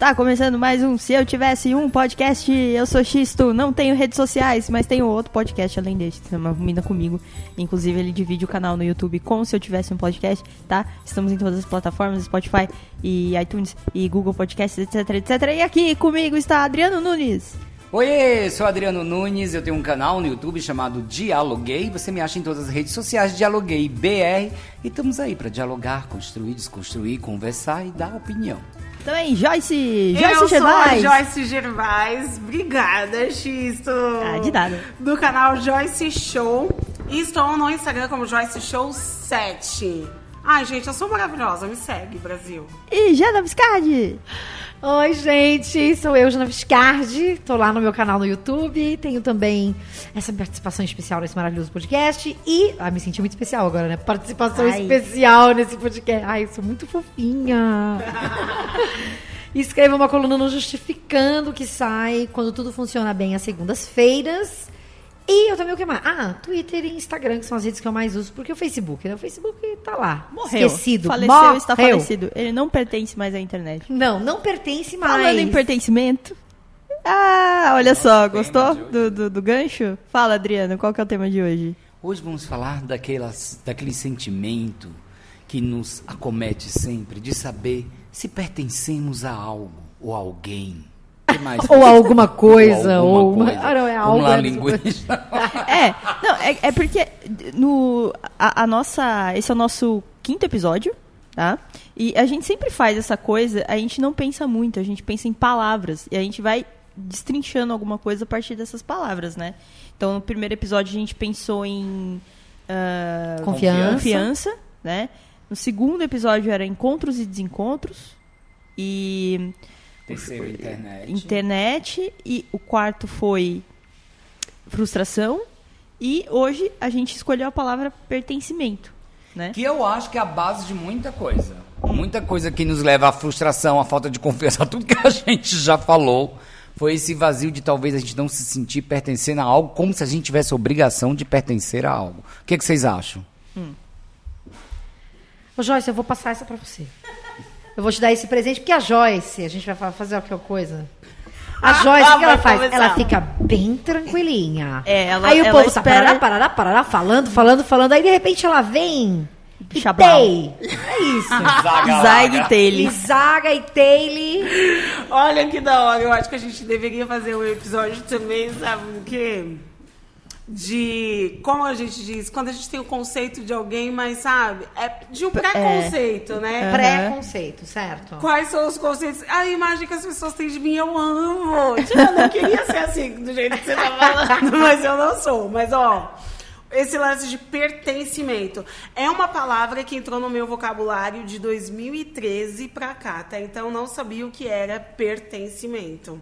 Tá começando mais um Se Eu Tivesse Um Podcast. Eu sou Xisto, não tenho redes sociais, mas tenho outro podcast além deste, se chama Mina Comigo. Inclusive, ele divide o canal no YouTube com Se Eu Tivesse Um Podcast, tá? Estamos em todas as plataformas, Spotify e iTunes e Google Podcasts, etc, etc. E aqui comigo está Adriano Nunes. Oi, sou Adriano Nunes, eu tenho um canal no YouTube chamado Dialoguei. Você me acha em todas as redes sociais, Dialoguei BR. E estamos aí para dialogar, construir, desconstruir, conversar e dar opinião. Também Joyce, Joyce eu Gervais. sou a Joyce Gervais. Obrigada, Xisto. Ah, de nada. Do canal Joyce Show. E estou no Instagram como Joyce Show 7. Ai, gente, eu sou maravilhosa. Me segue, Brasil. E Jana Viscardi. Oi, gente, sou eu, Jana Viscardi. Tô lá no meu canal no YouTube. Tenho também essa participação especial nesse maravilhoso podcast. E. Ah, me senti muito especial agora, né? Participação Ai. especial nesse podcast. Ai, sou muito fofinha. Escreva uma coluna no Justificando que sai quando tudo funciona bem às segundas-feiras. E eu também o que mais? Ah, Twitter e Instagram, que são as redes que eu mais uso, porque o Facebook, né? O Facebook tá lá. Morreu. Esquecido. Faleceu, Morreu. está falecido. Ele não pertence mais à internet. Não, não pertence mais. Falando em pertencimento. Ah, olha só, gostou do, do, do gancho? Fala, Adriano, qual que é o tema de hoje? Hoje vamos falar daquelas, daquele sentimento que nos acomete sempre, de saber se pertencemos a algo ou a alguém. Mais? Ou alguma coisa, Ou ou alguma uma- coisa. Ah, não, é Vamos algo lá, antes. linguista. É, não, é, é porque no, a, a nossa. Esse é o nosso quinto episódio, tá? E a gente sempre faz essa coisa, a gente não pensa muito, a gente pensa em palavras. E a gente vai destrinchando alguma coisa a partir dessas palavras, né? Então, no primeiro episódio a gente pensou em. ah, Confiança. confiança, né? No segundo episódio era encontros e desencontros. E Terceiro, internet. internet e o quarto foi frustração e hoje a gente escolheu a palavra pertencimento, né? Que eu acho que é a base de muita coisa. Muita coisa que nos leva à frustração, à falta de confiança, a tudo que a gente já falou. Foi esse vazio de talvez a gente não se sentir pertencendo a algo, como se a gente tivesse a obrigação de pertencer a algo. O que, que vocês acham? Ô, Joyce, eu vou passar essa pra você. Eu vou te dar esse presente, porque a Joyce, a gente vai fa- fazer qualquer coisa. A Joyce, o que ela vai faz? começar. Ela fica bem tranquilinha. É, ela- Aí o ela povo tá espera- parará, parará, parará, falando, falando, falando. Aí, de repente, ela vem e Chablau. tei. É isso. Zague E Taylor. Zaga e Taylor. Olha que da hora. Eu acho que a gente deveria fazer um episódio também, sabe o quê? De, como a gente diz, quando a gente tem o conceito de alguém, mas sabe, é de um preconceito, né? Aham. Pré-conceito, certo? Quais são os conceitos? A imagem que as pessoas têm de mim, eu amo. Tipo, Eu não queria ser assim, do jeito que você tá falando, mas eu não sou. Mas, ó, esse lance de pertencimento é uma palavra que entrou no meu vocabulário de 2013 pra cá, tá? Então, eu não sabia o que era pertencimento.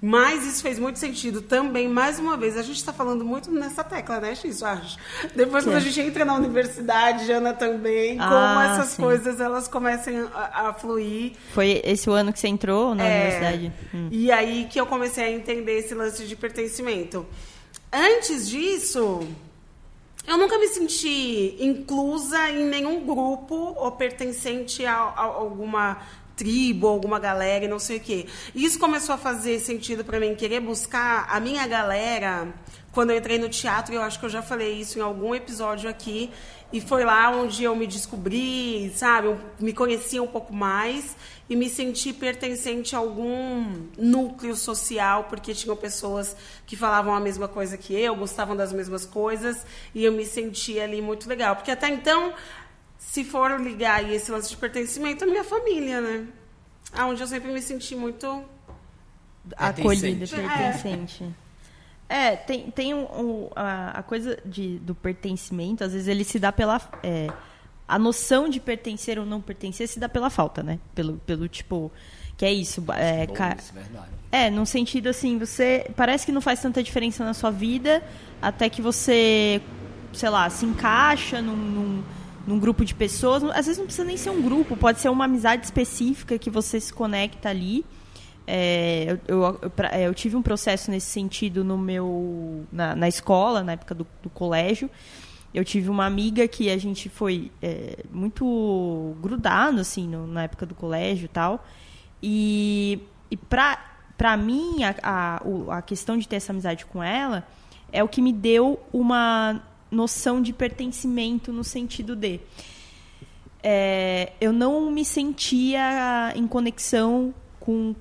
Mas isso fez muito sentido também, mais uma vez, a gente está falando muito nessa tecla, né, X, eu acho. Depois, quando a gente entra na universidade, Jana também, como Ah, essas sim. coisas elas começam a, a fluir. Foi esse o ano que você entrou na É, universidade? Hum. E aí que eu comecei a entender esse lance de pertencimento. Antes disso, eu nunca me senti inclusa em nenhum grupo ou pertencente a, a alguma tribo, alguma galera e não sei o quê. Isso começou a fazer sentido para mim, querer buscar a minha galera. Quando eu entrei no teatro, eu acho que eu já falei isso em algum episódio aqui, e foi lá onde eu me descobri, sabe? Eu me conheci um pouco mais e me senti pertencente a algum núcleo social, porque tinham pessoas que falavam a mesma coisa que eu, gostavam das mesmas coisas, e eu me sentia ali muito legal. Porque até então, se for ligar aí esse lance de pertencimento, é minha família, né? Onde eu sempre me senti muito. Acolhida, Pertencente. pertencente. É, tem, tem um, um- a, a coisa de, do pertencimento, às vezes ele se dá pela. é, a noção de pertencer ou não pertencer se dá pela falta, né? Pelo, pelo tipo. Que é isso. É, Bom, ca- isso é verdade. é, num sentido assim, você. Parece que não faz tanta diferença na sua vida, até que você, sei lá, se encaixa num, num, num grupo de pessoas. Às vezes não precisa nem ser um grupo, pode ser uma amizade específica que você se conecta ali. É, eu, eu, é, eu tive um processo nesse sentido no meu na, na escola, na época do, do colégio. Eu tive uma amiga que a gente foi é, muito grudado, assim, no- na época do colégio e tal. E, e pra mim, a, a, a questão de ter essa amizade com ela é o que me deu uma noção de pertencimento no sentido de. é, eu não me sentia em conexão com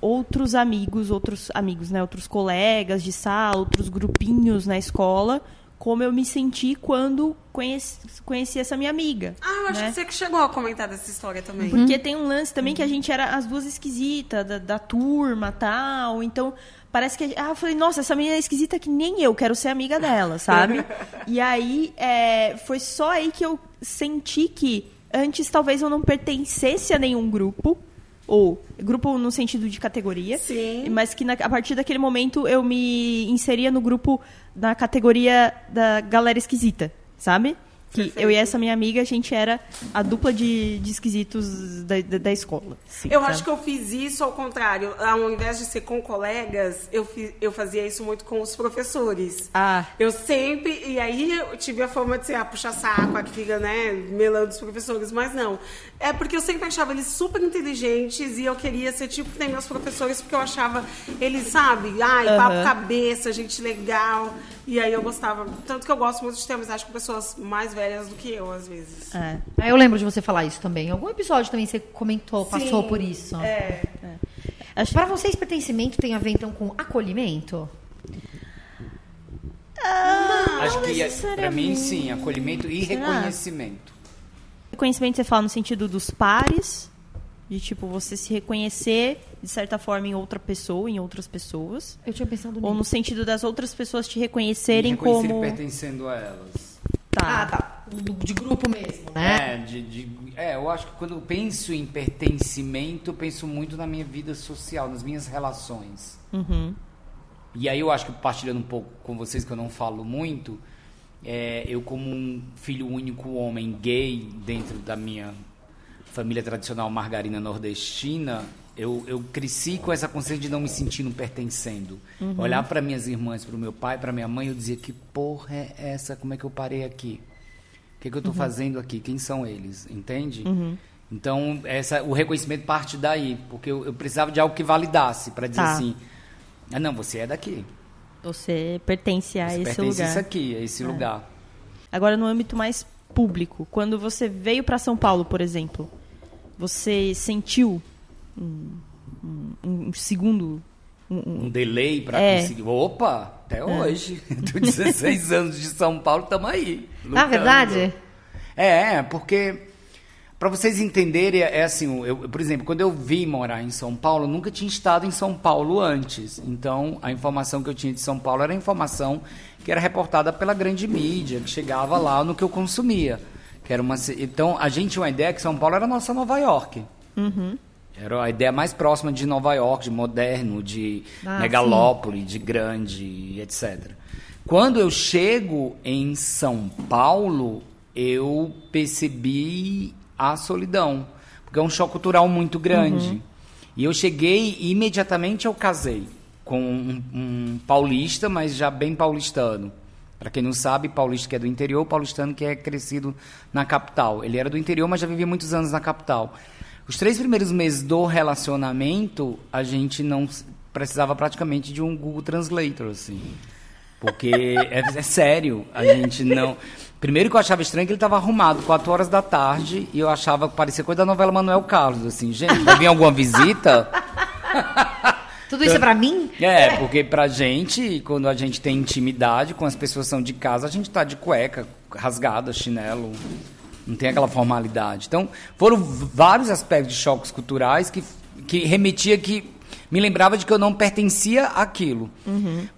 outros amigos, outros amigos, né, outros colegas de sala, outros grupinhos na escola, como eu me senti quando conheci, conheci essa minha amiga. Ah, eu acho né? que você que chegou a comentar dessa história também. Porque tem um lance também que a gente era as duas esquisitas, da, da turma tal. Então, parece que. Ah, eu falei, nossa, essa menina é esquisita que nem eu, quero ser amiga dela, sabe? e aí, é, foi só aí que eu senti que antes talvez eu não pertencesse a nenhum grupo. Ou grupo no sentido de categoria. Sim. Mas que na- a partir daquele momento eu me inseria no grupo na categoria da galera esquisita, sabe? Que Perfeito. eu e essa minha amiga, a gente era a dupla de, de esquisitos da, da, da escola. assim, Eu sabe? acho que eu fiz isso ao contrário. Ao invés de ser com colegas, eu, fi- eu fazia isso muito com os professores. Ah. Eu sempre. E aí eu tive a forma de ser a puxa-saco, a que fica, né, melando os professores. Mas não. É porque eu sempre achava eles super inteligentes e eu queria ser tipo que nem meus professores, porque eu achava eles, sabe, ai, papo Aham. cabeça, gente legal. E aí eu gostava. Tanto que eu gosto muito de ter amizade com pessoas mais velhas do que eu, às vezes. É. Ah, Eu lembro de você falar isso também. Em algum episódio também você comentou, passou Sim. por isso. É. Acho Pra vocês, pertencimento tem a ver, então, com acolhimento? Acho que, pra necessariamente. mim, sim, acolhimento e Será? reconhecimento. Reconhecimento você fala no sentido dos pares, de tipo você se reconhecer de certa forma em outra pessoa, em outras pessoas, Eu tinha pensado ou no nisso. sentido das outras pessoas te reconhecerem reconhecer como pertencendo a elas. tá. Ah, tá. De grupo mesmo, né? É, de, de- é, eu acho que quando eu penso em pertencimento, eu penso muito na minha vida social, nas minhas relações. Uhum. E aí eu acho que partilhando um pouco com vocês, que eu não falo muito, é, eu como um filho único homem gay dentro da minha família tradicional margarina nordestina, eu, eu cresci com essa consciência de não me sentindo pertencendo. Olhar para minhas irmãs, para o meu pai, para minha mãe, eu dizia que porra é essa? Como é que eu parei aqui? O que, é que eu estou fazendo aqui? Quem são eles? Entende? Então, essa, o reconhecimento parte daí, porque eu, eu precisava de algo que validasse para dizer Tá. assim: ah, não, você é daqui. Você pertence a Você esse pertence lugar. isso aqui, a esse lugar. Agora, no âmbito mais público, quando você veio para São Paulo, por exemplo, você sentiu um, um- um segundo. um- um- delay para É. conseguir. Opa, até hoje. Tô 16 anos de São Paulo, estamos aí. Na lutando. verdade, É, porque para vocês entenderem, é assim, eu, por exemplo, quando eu vim morar em São Paulo, eu nunca tinha estado em São Paulo antes. Então, a informação que eu tinha de São Paulo era a informação que era reportada pela grande mídia, que chegava lá no que eu consumia. Que era uma, então, a gente tinha uma ideia que São Paulo era a nossa Nova York. Era a ideia mais próxima de Nova York, de moderno, de Ah, megalópole, de grande, etc. Quando eu chego em São Paulo, eu percebi a solidão, porque é um choque cultural muito grande. E eu cheguei e imediatamente eu casei com um, um paulista, mas já bem paulistano. Para quem não sabe, paulista que é do interior, paulistano que é crescido na capital. Ele era do interior, mas já vivia muitos anos na capital. Os três primeiros meses do relacionamento, a gente não precisava praticamente de um Google Translator, assim. Porque é, é sério, a gente não. Primeiro que eu achava estranho que ele estava arrumado 4 horas da tarde e eu achava que parecia coisa da novela Manuel Carlos, assim, gente, vai vir alguma visita? tudo isso é pra mim? É, porque pra gente, quando a gente tem intimidade com as pessoas que são de casa, a gente tá de cueca, rasgada, chinelo, não tem aquela formalidade. Então, foram vários aspectos de choques culturais que, que remetia que me lembrava de que eu não pertencia àquilo.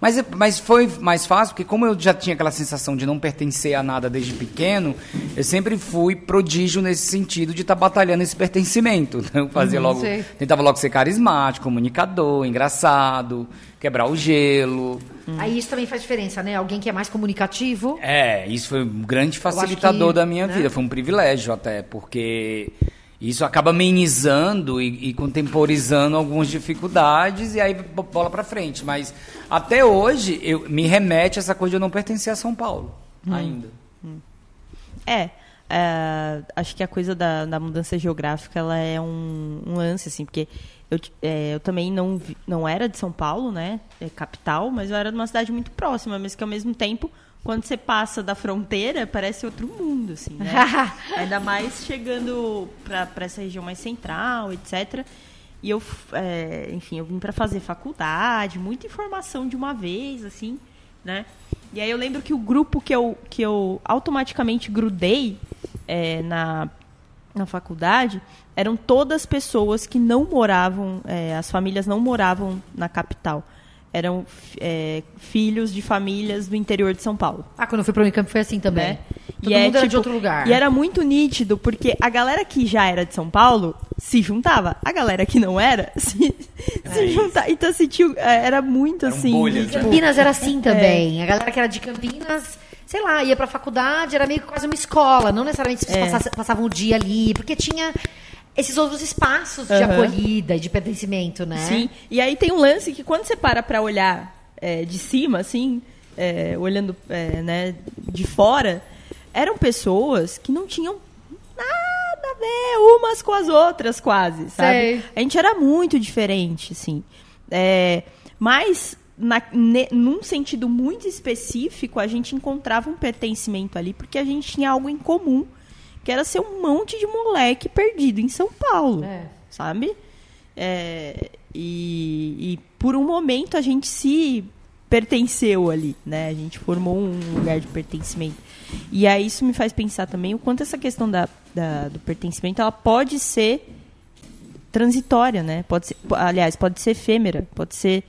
Mas, é- mas foi mais fácil, porque como eu já tinha aquela sensação de não pertencer a nada desde pequeno, eu sempre fui prodígio nesse sentido de estar batalhando esse pertencimento. Eu fazia logo, sei. tentava logo ser carismático, comunicador, engraçado, quebrar o gelo. Aí isso também faz diferença, né? Alguém que é mais comunicativo. É, isso foi um grande facilitador que, da minha né? vida, foi um privilégio até, porque isso acaba amenizando e, e contemporizando algumas dificuldades e aí bo- bola pra frente. Mas até hoje eu, me remete a essa coisa de eu não pertencer a São Paulo ainda. É, é, acho que a coisa da, da mudança geográfica ela é um, um lance, assim, porque eu é, eu também não, vi- não era de São Paulo, né? É capital, mas eu era de uma cidade muito próxima, mas que ao mesmo tempo, quando você passa da fronteira, parece outro mundo, assim, né? Ainda mais chegando pra essa região mais central, etc. E eu, é, enfim, eu vim pra fazer faculdade, muita informação de uma vez, assim, né? E aí eu lembro que o grupo que eu, que eu automaticamente grudei é, na, na faculdade eram todas pessoas que não moravam, é, as famílias não moravam na capital. Eram é, filhos de famílias do interior de São Paulo Ah, quando eu fui pro Unicamp foi assim também. né? Todo E é, mundo era de tipo, outro lugar. E era muito nítido, porque a galera que já era de São Paulo se juntava. A galera que não era se, se juntava. Então, assim, tinha- era muito Eram assim. bolhas, tipo? Campinas era assim também. A galera que era de Campinas, sei lá, ia pra faculdade, era meio que quase uma escola. Não necessariamente vocês É. passassem- passavam o dia ali, porque tinha esses outros espaços de Aham. acolhida de pertencimento, né? Sim. E aí tem um lance que quando você para pra olhar é, de cima, assim, é, olhando é, né, de fora, eram pessoas que não tinham nada a ver umas com as outras, quase, sabe? Sei. A gente era muito diferente, assim. É, mas, na, ne- num sentido muito específico, a gente encontrava um pertencimento ali, porque a gente tinha algo em comum, que era ser um monte de moleque perdido em São Paulo, É. sabe? É, e, e por um momento a gente se pertenceu ali, né? A gente formou um lugar de pertencimento. E aí isso me faz pensar também o quanto essa questão da, da- do pertencimento ela pode ser transitória, né? Pode ser, aliás, pode ser efêmera, pode ser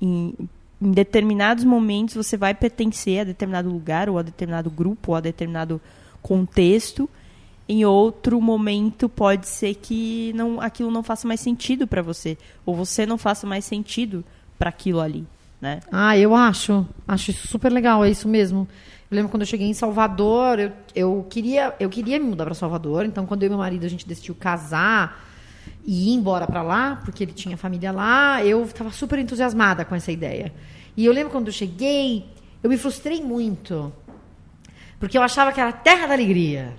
em, em determinados momentos você vai pertencer a determinado lugar ou a determinado grupo ou a determinado contexto. Em outro momento pode ser que não, aquilo não faça mais sentido para você ou você não faça mais sentido para aquilo ali, né? Ah, eu acho. Acho isso super legal, é isso mesmo. Eu lembro quando eu cheguei em Salvador, eu, eu, queria, eu queria me mudar para Salvador. Então, quando eu e meu marido a gente decidiu casar e ir embora para lá, porque ele tinha família lá, eu estava super entusiasmada com essa ideia. E eu lembro quando eu cheguei, eu me frustrei muito. Porque eu achava que era a terra da alegria.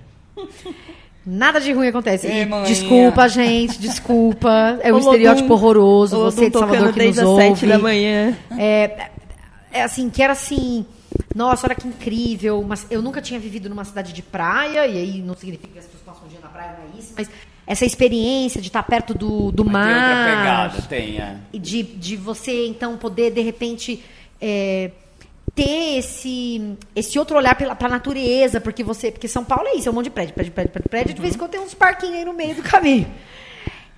Nada de ruim acontece. Ei, desculpa, gente, desculpa. É um Olodum- estereótipo horroroso. Olodum Você de Salvador que nos ouve. sete da manhã. É, é assim, que era assim. Nossa, olha que incrível. Mas eu nunca tinha vivido numa cidade de praia, e aí não significa que as pessoas passam um dia na praia, não é isso, mas essa experiência de estar perto do, do Mas tem outra mar. pegada, tem, é. E de, de você, então, poder, de repente, é, ter esse, esse outro olhar pela, pra natureza, porque você. Porque São Paulo é isso, é um monte de prédio, prédio, prédio, prédio, prédio, de vez em quando tem uns parquinhos aí no meio do caminho.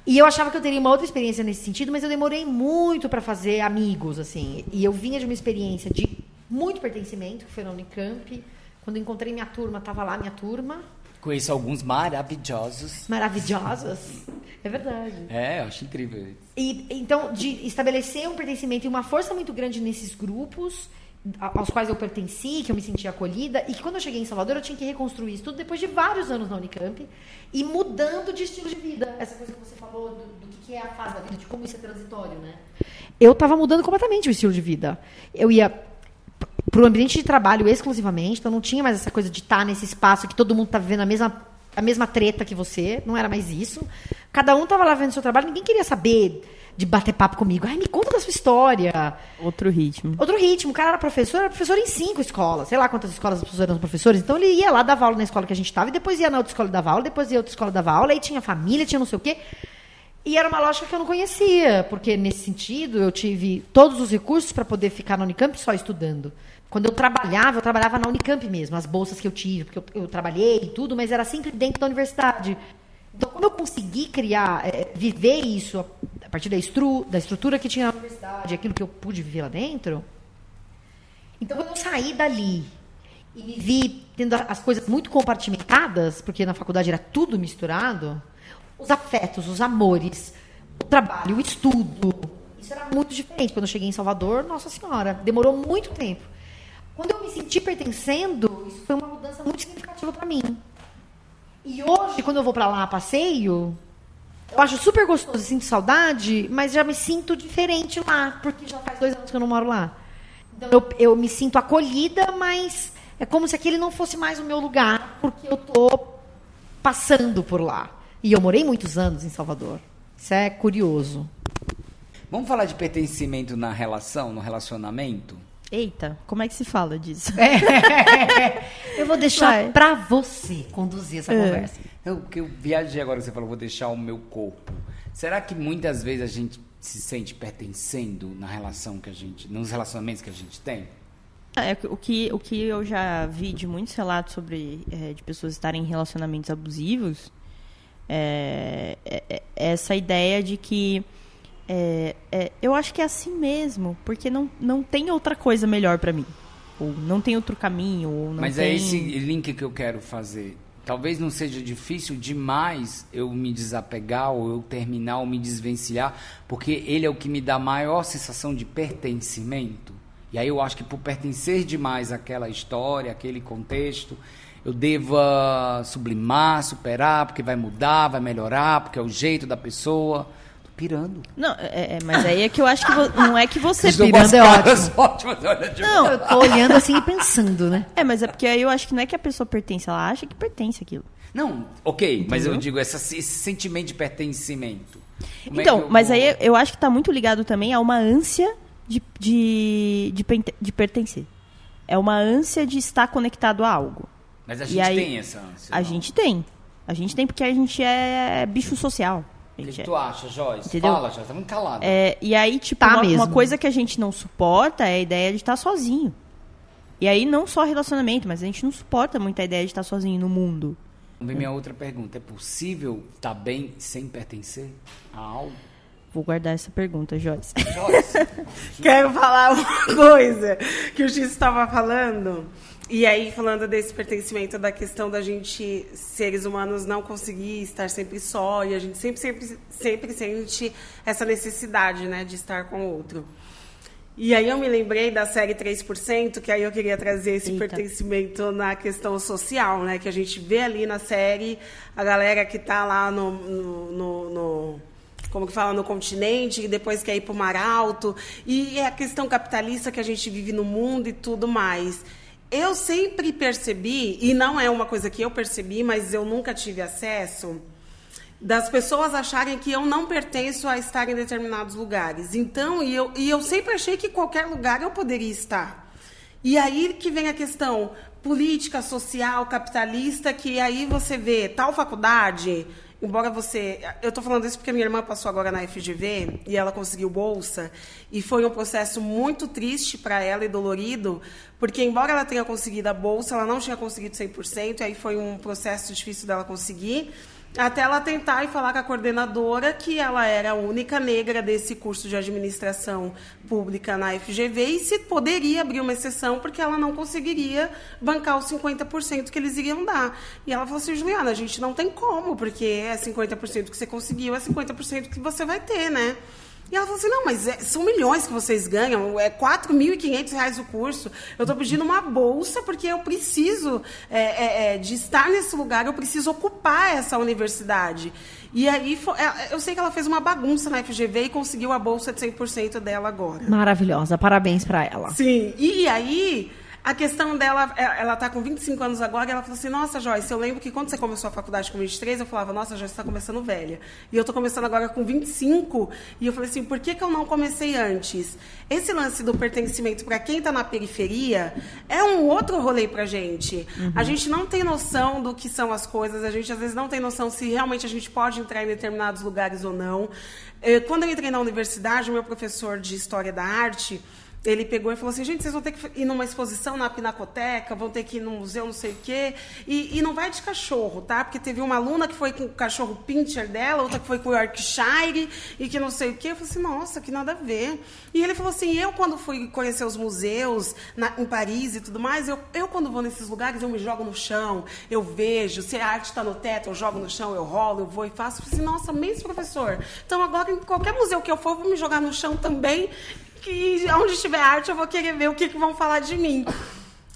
E eu achava que eu teria uma outra experiência nesse sentido, mas eu demorei muito para fazer amigos, assim. E eu vinha de uma experiência de muito pertencimento, que foi na Unicamp. Quando encontrei minha turma, tava lá minha turma. Conheço alguns maravilhosos. Maravilhosos. É verdade. É, eu acho incrível. E, então, de estabelecer um pertencimento e uma força muito grande nesses grupos a- aos quais eu pertenci, que eu me sentia acolhida, e que quando eu cheguei em Salvador eu tinha que reconstruir isso tudo depois de vários anos na Unicamp e mudando de estilo de vida. Essa coisa que você falou do, do que é a fase da vida, de como isso é transitório, né? Eu estava mudando completamente o estilo de vida. Eu ia para o ambiente de trabalho exclusivamente, então não tinha mais essa coisa de estar nesse espaço que todo mundo está vivendo a mesma, a mesma treta que você, não era mais isso. Cada um estava lá vendo o seu trabalho, ninguém queria saber de bater papo comigo. Ai, me conta da sua história. Outro ritmo. Outro ritmo, o cara era professor, era professor em cinco escolas, sei lá quantas escolas as pessoas eram professores. Então ele ia lá dar aula na escola que a gente estava, e depois ia na outra escola e dava aula, depois ia outra escola e dava aula, aí tinha família, tinha não sei o quê. E era uma lógica que eu não conhecia, porque nesse sentido eu tive todos os recursos para poder ficar na Unicamp só estudando. Quando eu trabalhava, eu trabalhava na Unicamp mesmo, as bolsas que eu tive, porque eu, eu trabalhei e tudo, mas era sempre dentro da universidade. Então, como eu consegui criar, eh, viver isso a partir da, estru, da estrutura que tinha na universidade, aquilo que eu pude viver lá dentro, então, quando eu saí dali e me vi tendo as coisas muito compartimentadas, porque na faculdade era tudo misturado, os afetos, os amores, o trabalho, o estudo, isso era muito diferente. Quando eu cheguei em Salvador, nossa senhora, demorou muito tempo. Quando eu me senti pertencendo, isso foi uma mudança muito significativa para mim. E hoje, quando eu vou para lá a passeio, eu acho super gostoso, sinto saudade, mas já me sinto diferente lá, porque já faz dois anos que eu não moro lá. Então eu, eu me sinto acolhida, mas é como se aquele não fosse mais o meu lugar, porque eu tô passando por lá. E eu morei muitos anos em Salvador. Isso é curioso. Vamos falar de pertencimento na relação, no relacionamento? Eita, como é que se fala disso? Eu vou deixar Vai. pra você conduzir essa É. conversa. Eu, que eu viajei agora, você falou, vou deixar o meu corpo. Será que muitas vezes a gente se sente pertencendo na relação que a gente, nos relacionamentos que a gente tem? É, o, que, o que eu já vi de muitos relatos sobre é, de pessoas estarem em relacionamentos abusivos é, é- é essa ideia de que é, é, eu acho que é assim mesmo, porque não, não tem outra coisa melhor pra mim. Ou não tem outro caminho, ou não Mas tem... é esse link que eu quero fazer. Talvez não seja difícil demais eu me desapegar ou eu terminar ou me desvencilhar, porque ele é o que me dá maior sensação de pertencimento. E aí eu acho que por pertencer demais àquela história, àquele contexto, eu deva sublimar, superar, porque vai mudar, vai melhorar, porque é o jeito da pessoa. Pirando. Não, é, é, mas aí é que eu acho que não é que você pira. as é caras ótimas, olha, tipo, Não, Eu tô olhando assim e pensando, né? é, mas é porque aí eu acho que não é que a pessoa pertence, ela acha que pertence aquilo. Não, ok, mas eu Entendeu? digo essa- esse sentimento de pertencimento. Como é então, que eu mas aí eu acho que tá muito ligado também a uma ânsia de, de, de, de pertencer. É uma ânsia de estar conectado a algo. Mas a gente aí, tem essa ânsia. A não? gente tem. A gente tem porque a gente é bicho social. O que, tu acha, Joyce? Entendeu? Fala, Joyce, tá muito calada. É, e aí, tipo, Tá uma, uma coisa que a gente não suporta é a ideia de estar sozinho. E aí, não só relacionamento, mas a gente não suporta muito a ideia de estar sozinho no mundo. Vem minha outra pergunta. É possível estar bem sem pertencer a algo? Vou guardar essa pergunta, Joyce. Joyce, Quero falar uma coisa que o X estava falando. E aí, falando desse pertencimento da questão da gente, seres humanos, não conseguir estar sempre só. E a gente sempre, sempre, sempre sente essa necessidade, né, de estar com o outro. E aí eu me lembrei da série 3%, que aí eu queria trazer esse Eita. pertencimento na questão social, né? Que a gente vê ali na série a galera que tá lá no- no- no- no como que fala, no continente, e depois quer ir para o Mar Alto, e é a questão capitalista que a gente vive no mundo e tudo mais. Eu sempre percebi, e não é uma coisa que eu percebi, mas eu nunca tive acesso, das pessoas acharem que eu não pertenço a estar em determinados lugares. Então, e eu, e eu sempre achei que qualquer lugar eu poderia estar. E aí que vem a questão política, social, capitalista, que aí você vê tal faculdade, embora você. Eu estou falando isso porque minha irmã passou agora na FGV e ela conseguiu bolsa, e foi um processo muito triste para ela e dolorido, porque embora ela tenha conseguido a bolsa, ela não tinha conseguido 100%, e aí foi um processo difícil dela conseguir. Até ela tentar e falar com a coordenadora que ela era a única negra desse curso de administração pública na FGV e se poderia abrir uma exceção porque ela não conseguiria bancar os 50% que eles iriam dar. E ela falou assim, Juliana, a gente não tem como, porque é 50% que você conseguiu, é 50% que você vai ter, né? E ela falou assim, não, mas é- são milhões que vocês ganham, é 4.500 reais o curso. Eu estou pedindo uma bolsa porque eu preciso é, é, é, de estar nesse lugar, eu preciso ocupar essa universidade. E aí, é, eu sei que ela fez uma bagunça na FGV e conseguiu a bolsa de 100% dela agora. Maravilhosa, parabéns pra ela. Sim, e aí a questão dela, é- ela tá com 25 anos agora, e ela falou assim, nossa, Joyce, eu lembro que quando você começou a faculdade com 23, eu falava, nossa, Joyce, você tá começando velha. E eu tô começando agora com 25, e eu falei assim, por que, que eu não comecei antes? Esse lance do pertencimento para quem tá na periferia é um outro rolê pra gente. A gente não tem noção do que são as coisas, a gente às vezes não tem noção se realmente a gente pode entrar em determinados lugares ou não. Eh, Quando eu entrei na universidade, o meu professor de História da Arte, ele pegou e falou assim, gente, vocês vão ter que ir numa exposição na Pinacoteca, vão ter que ir num museu, não sei o quê, e, e não vai de cachorro, tá? Porque teve uma aluna que foi com o cachorro pincher dela, outra que foi com o Yorkshire, e que não sei o quê. Eu falei assim, nossa, que nada a ver. E ele falou assim, eu quando fui conhecer os museus na- em Paris e tudo mais, eu, eu quando vou nesses lugares, eu me jogo no chão, eu vejo, se a arte está no teto, eu jogo no chão, eu rolo, eu vou e faço. Eu falei assim, nossa, mesmo professor. Então agora, em qualquer museu que eu for, eu vou me jogar no chão também, que onde estiver arte eu vou querer ver o que, que vão falar de mim.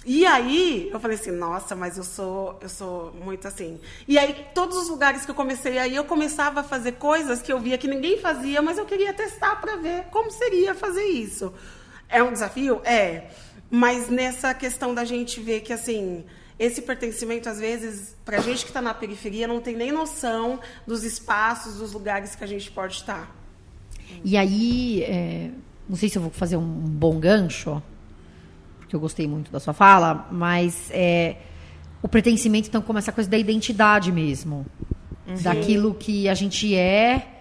E aí, eu falei assim, nossa, mas eu sou, eu sou muito assim. E aí, todos os lugares que eu comecei aí, eu começava a fazer coisas que eu via que ninguém fazia, mas eu queria testar para ver como seria fazer isso. É um desafio? É. Mas nessa questão da gente ver que, assim, esse pertencimento, às vezes, pra gente que está na periferia, não tem nem noção dos espaços, dos lugares que a gente pode estar. E aí, é, não sei se eu vou fazer um bom gancho, porque eu gostei muito da sua fala, mas é, o pertencimento, então, como essa coisa da identidade mesmo. Daquilo que a gente é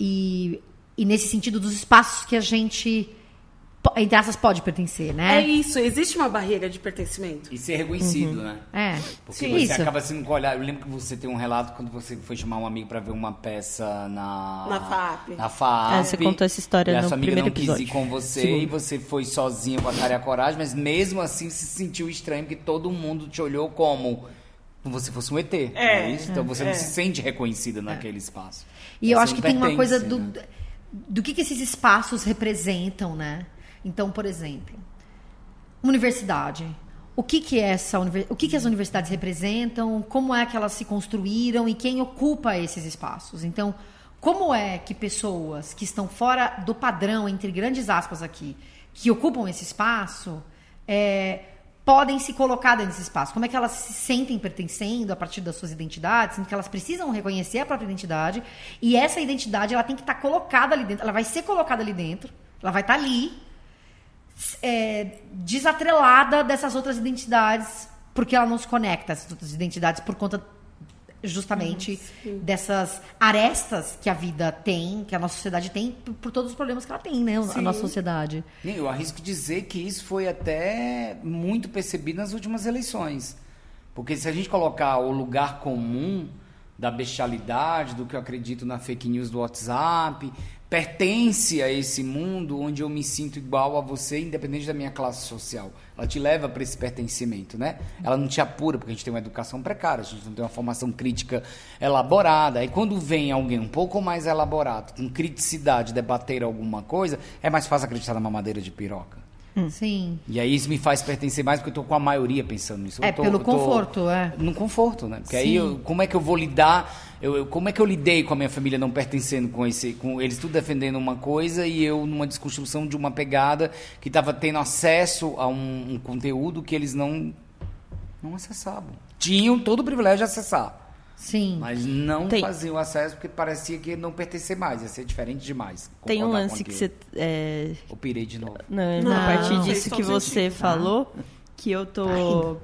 e, e nesse sentido dos espaços que a gente, entre aspas, pode pertencer, É né? isso, existe uma barreira de pertencimento. E ser reconhecido, né? É. Porque Sim. você Isso. acaba sendo com olhar. Eu lembro que você tem um relato quando você foi chamar um amigo pra ver uma peça na. Na FAP. Na FAP. É, você contou essa história e a no sua amiga primeiro não quis episódio. ir com você Segundo. e você foi sozinha com a cara e a coragem, mas mesmo assim se sentiu estranho porque todo mundo te olhou como. Como você fosse um ET. não É, isso? Então você é. não se sente reconhecida naquele espaço. E eu Você acho não que tem uma pertence, coisa do, né? do que, que esses espaços representam, né? Então, por exemplo, universidade. O que, que essa o que, que as universidades representam? Como é que elas se construíram e quem ocupa esses espaços? Então, como é que pessoas que estão fora do padrão, entre grandes aspas aqui, que ocupam esse espaço, é, podem se colocar dentro desse espaço? Como é que elas se sentem pertencendo a partir das suas identidades? Sendo que elas precisam reconhecer a própria identidade e essa identidade ela tem que estar colocada ali dentro. Ela vai ser colocada ali dentro. Ela vai estar ali é, desatrelada dessas outras identidades, porque ela não se conecta a essas outras identidades por conta justamente dessas arestas que a vida tem, que a nossa sociedade tem, por, por todos os problemas que ela tem, né? A Sim. nossa sociedade. Nem, Eu arrisco dizer que isso foi até muito percebido nas últimas eleições. Porque se a gente colocar o lugar comum da bestialidade, do que eu acredito na fake news do WhatsApp, pertence a esse mundo onde eu me sinto igual a você, independente da minha classe social. Ela te leva para esse pertencimento, né? Ela não te apura, porque a gente tem uma educação precária, a gente não tem uma formação crítica elaborada. Aí quando vem alguém um pouco mais elaborado, com criticidade, debater alguma coisa, é mais fácil acreditar na mamadeira de piroca. Sim. E aí isso me faz pertencer mais porque eu tô com a maioria pensando nisso. Eu É, tô- pelo eu tô conforto, é. No conforto, né? Porque aí Sim. eu- como é que eu vou lidar? Eu, eu- como é que eu lidei com a minha família não pertencendo com esse, com eles tudo defendendo uma coisa e eu numa desconstrução de uma pegada que estava tendo acesso a um, um conteúdo que eles não não acessavam. Tinham todo o privilégio de acessar, Sim. mas não Tem- faziam acesso porque parecia que não pertencer mais, ia ser diferente demais. Tem um lance que você. É, Eu pirei de novo. na, Não, na partir fez disso que você sentido, tá? falou, que eu tô. é,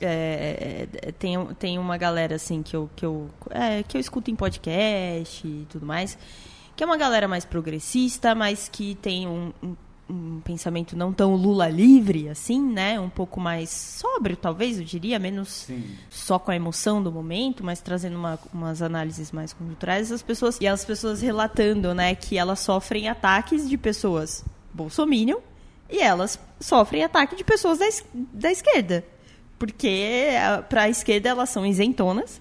é, tem, tem uma galera assim que eu, que, eu, é, que eu escuto em podcast e tudo mais, que é uma galera mais progressista, mas que tem um, um, um pensamento não tão Lula livre, assim, né? Um pouco mais sóbrio, talvez, eu diria, menos Sim. só com a emoção do momento, mas trazendo uma- umas análises mais conjunturais, as pessoas e as pessoas relatando, né, que elas sofrem ataques de pessoas bolsominion e elas sofrem ataque de pessoas da, da esquerda, porque para a esquerda elas são isentonas,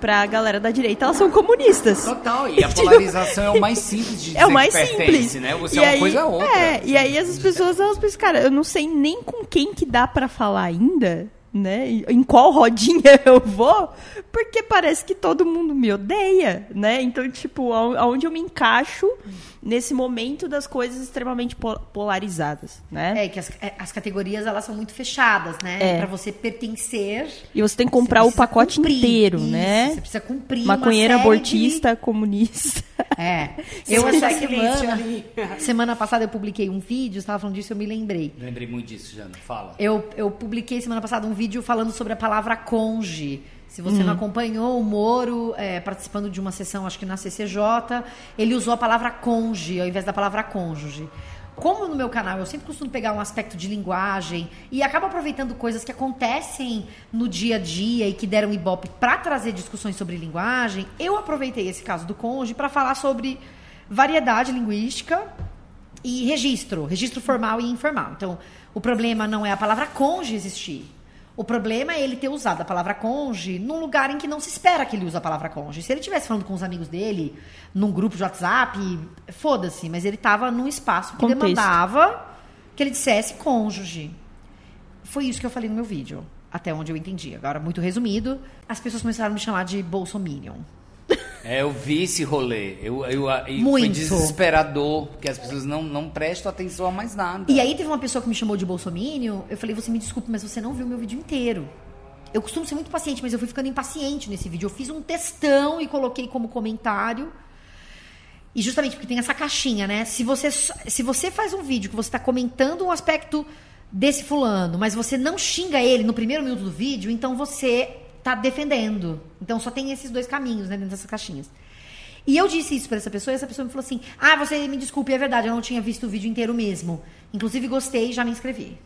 para a galera da direita elas são comunistas. Total, e a polarização é o mais simples de dizer É o mais pertence, simples. né? Você E é uma aí- coisa ou outra. É, e aí essas pessoas, elas pensam, cara, eu não sei nem com quem que dá pra falar ainda, né? Em qual rodinha eu vou, porque parece que todo mundo me odeia, né? Então, tipo, ao- aonde eu me encaixo nesse momento das coisas extremamente po- polarizadas, né? É que as, é, as categorias elas são muito fechadas, né? É. Pra você pertencer. E você tem que comprar o pacote cumprir. inteiro, Isso, né? Você precisa cumprir. uma Maconheira série de- abortista, comunista. É. Eu essa semana, semana passada eu publiquei um vídeo, você estava falando disso, eu me lembrei. Lembrei muito disso, Jana. Fala. Eu, eu publiquei semana passada um vídeo falando sobre a palavra conge. Se você não acompanhou, o Moro, é, participando de uma sessão, acho que na CCJ, ele usou a palavra conge ao invés da palavra cônjuge. Como no meu canal eu sempre costumo pegar um aspecto de linguagem e acabo aproveitando coisas que acontecem no dia a dia e que deram ibope para trazer discussões sobre linguagem, eu aproveitei esse caso do conge para falar sobre variedade linguística e registro, registro formal e informal. Então, o problema não é a palavra conge existir. O problema é ele ter usado a palavra conge num lugar em que não se espera que ele use a palavra conge. Se ele estivesse falando com os amigos dele, num grupo de WhatsApp, foda-se, mas ele estava num espaço que Contexto. demandava que ele dissesse cônjuge. Foi isso que eu falei no meu vídeo, até onde eu entendi. Agora, muito resumido, as pessoas começaram a me chamar de bolsominion. É, eu vi esse rolê. Eu, eu, e Foi Muito. desesperador, porque as pessoas não, não prestam atenção a mais nada. E aí teve uma pessoa que me chamou de bolsominion, eu falei, você me desculpe, mas você não viu meu vídeo inteiro. Eu costumo ser muito paciente, mas eu fui ficando impaciente nesse vídeo. Eu fiz um textão e coloquei como comentário. E justamente porque tem essa caixinha, né? Se você, se você faz um vídeo que você está comentando um aspecto desse fulano, mas você não xinga ele no primeiro minuto do vídeo, então você tá defendendo. Então só tem esses dois caminhos, né, dentro dessas caixinhas. E eu disse isso para essa pessoa e essa pessoa me falou assim: Ah, você me desculpe, é verdade, eu não tinha visto o vídeo inteiro mesmo. Inclusive gostei e já me inscrevi.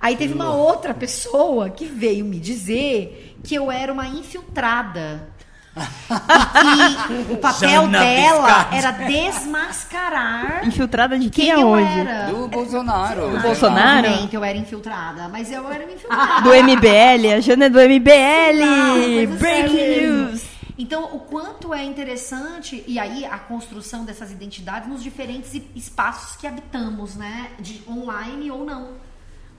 Aí teve uma outra pessoa que veio me dizer que eu era uma infiltrada. E que o papel Jana dela Biscardi. era desmascarar Infiltrada de quem, quem é eu hoje? era. Do Bolsonaro. Do Bolsonaro? Provavelmente eu era infiltrada, mas eu era infiltrada. Do MBL, a Jana é do MBL! Não, Breaking séria. news! Então, o quanto é interessante, e aí a construção dessas identidades nos diferentes espaços que habitamos, né? De online ou não.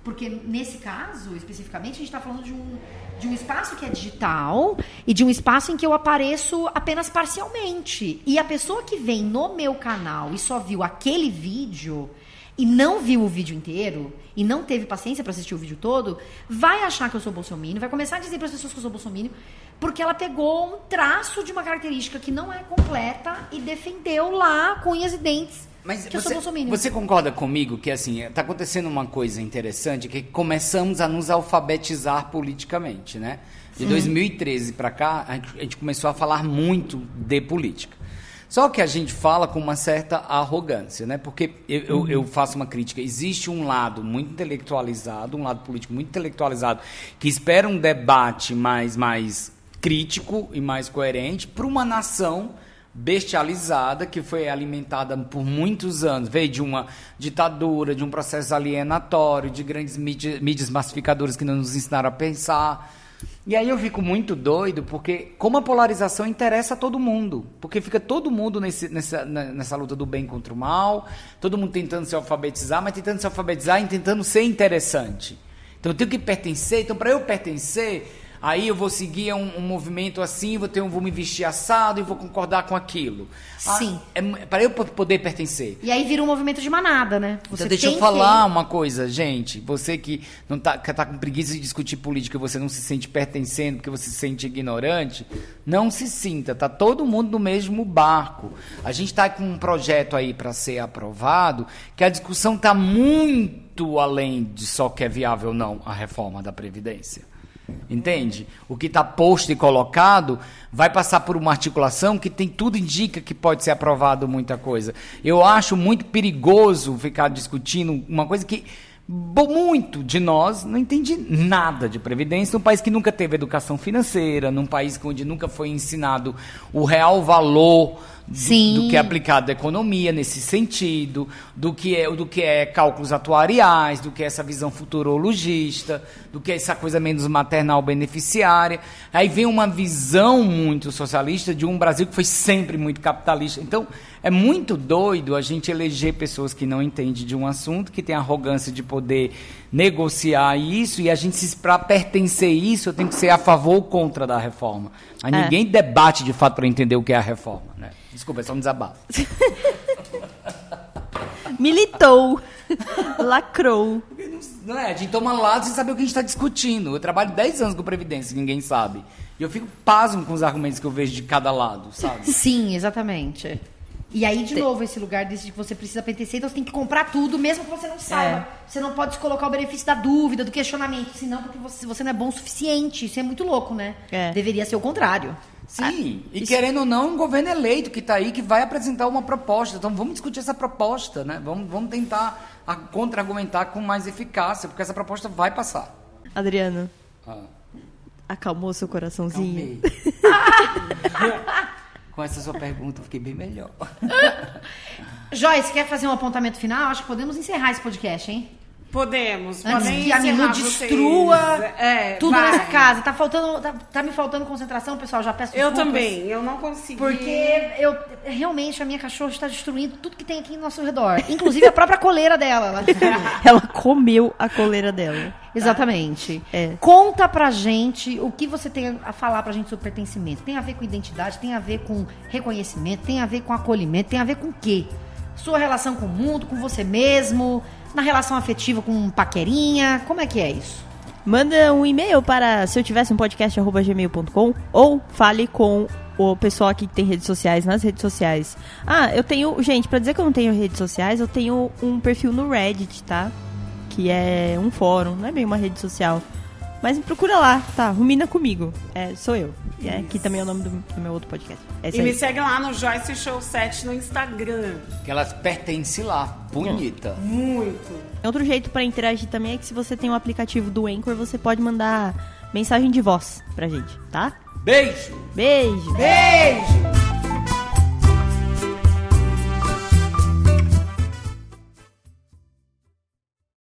Porque nesse caso, especificamente, a gente está falando de um, de um espaço que é digital e de um espaço em que eu apareço apenas parcialmente. E a pessoa que vem no meu canal e só viu aquele vídeo e não viu o vídeo inteiro e não teve paciência para assistir o vídeo todo, vai achar que eu sou bolsominion, vai começar a dizer para as pessoas que eu sou bolsominion, porque ela pegou um traço de uma característica que não é completa e defendeu lá com unhas e dentes Mas que eu sou você, você concorda comigo que assim, está acontecendo uma coisa interessante que começamos a nos alfabetizar politicamente, né? De 2013 para cá, a gente, a gente começou a falar muito de política. Só que a gente fala com uma certa arrogância, né? Porque eu, eu, eu faço uma crítica. Existe um lado muito intelectualizado, um lado político muito intelectualizado, que espera um debate mais, mais crítico e mais coerente para uma nação bestializada que foi alimentada por muitos anos, veio de uma ditadura, de um processo alienatório, de grandes mídias, mídias massificadoras que não nos ensinaram a pensar. E aí eu fico muito doido porque como a polarização interessa a todo mundo, porque fica todo mundo nesse, nessa, nessa luta do bem contra o mal, todo mundo tentando se alfabetizar, mas tentando se alfabetizar e tentando ser interessante. Então eu tenho que pertencer. Então, para eu pertencer, aí eu vou seguir um, um movimento assim, vou, ter um, vou me vestir assado e vou concordar com aquilo. Sim. é, para eu poder pertencer. E aí vira um movimento de manada, né? Você Então, deixa eu falar uma coisa, gente. Você que não tá, que tá com preguiça de discutir política, você não se sente pertencendo, porque você se sente ignorante, não se sinta. Tá todo mundo no mesmo barco. A gente tá com um projeto aí para ser aprovado, que a discussão tá muito além de só que é viável ou não a reforma da previdência. Entende? O que está posto e colocado vai passar por uma articulação que tem tudo indica que pode ser aprovado muita coisa. Eu acho muito perigoso ficar discutindo uma coisa que muito de nós não entende nada de previdência, num país que nunca teve educação financeira, num país onde nunca foi ensinado o real valor do, que é aplicado à economia nesse sentido, do que é do que é cálculos atuariais, do que é essa visão futurologista, do que é essa coisa menos maternal beneficiária. Aí vem uma visão muito socialista de um Brasil que foi sempre muito capitalista. Então, é muito doido a gente eleger pessoas que não entendem de um assunto, que têm arrogância de poder negociar isso, e a gente, para pertencer a isso, eu tenho que ser a favor ou contra da reforma. Aí É. ninguém debate de fato para entender o que é a reforma. Né? Desculpa, é só um desabafo. Militou. Lacrou. Não é, a gente toma lado sem saber o que a gente está discutindo. Eu trabalho 10 anos com Previdência, ninguém sabe. E eu fico pasmo com os argumentos que eu vejo de cada lado, sabe? Sim, exatamente. E aí, de novo, esse lugar desse de que você precisa pertencer, então você tem que comprar tudo, mesmo que você não saiba. Você não pode se colocar o benefício da dúvida, do questionamento, senão porque você, você não é bom o suficiente. Isso é muito louco, né? É. Deveria ser o contrário. Sim, e querendo ou não, um governo eleito que está aí, que vai apresentar uma proposta. Então vamos discutir essa proposta, né? Vamos, vamos tentar a- contra-argumentar com mais eficácia, porque essa proposta vai passar. Adriano, Ah, acalmou seu coraçãozinho? calmei. com essa sua pergunta, fiquei bem melhor. Joyce, quer fazer um apontamento final? Acho que podemos encerrar esse podcast, hein? Podemos. Antes podem que a vocês. destrua É, tudo vai. nessa casa. Tá faltando, tá, tá me faltando concentração, pessoal. Já peço Eu desculpas. também, eu não consegui. Porque eu realmente a minha cachorra está destruindo tudo que tem aqui no nosso redor. Inclusive a própria coleira dela. Ela. Ela comeu a coleira dela. Exatamente. É. Conta pra gente o que você tem a falar pra gente sobre pertencimento. Tem a ver com identidade, tem a ver com reconhecimento, tem a ver com acolhimento, tem a ver com o quê? Sua relação com o mundo, com você mesmo, na relação afetiva com paquerinha, como é que é isso? Manda um e-mail para se eu tivesse um podcast arroba gmail.com ou fale com o pessoal aqui que tem redes sociais nas redes sociais. Ah, eu tenho. Gente, pra dizer que eu não tenho redes sociais, eu tenho um perfil no Reddit, tá? Que é um fórum, não é bem uma rede social. Mas procura lá, tá? Rumina comigo. É, sou eu. E é, que também é o nome do, do meu outro podcast. É E me aí. segue lá no Joyce Show 7 no Instagram. Que elas pertencem lá. Bonita. Muito. Outro jeito pra interagir também é que se você tem um aplicativo do Anchor, você pode mandar mensagem de voz pra gente, tá? Beijo! Beijo! Beijo!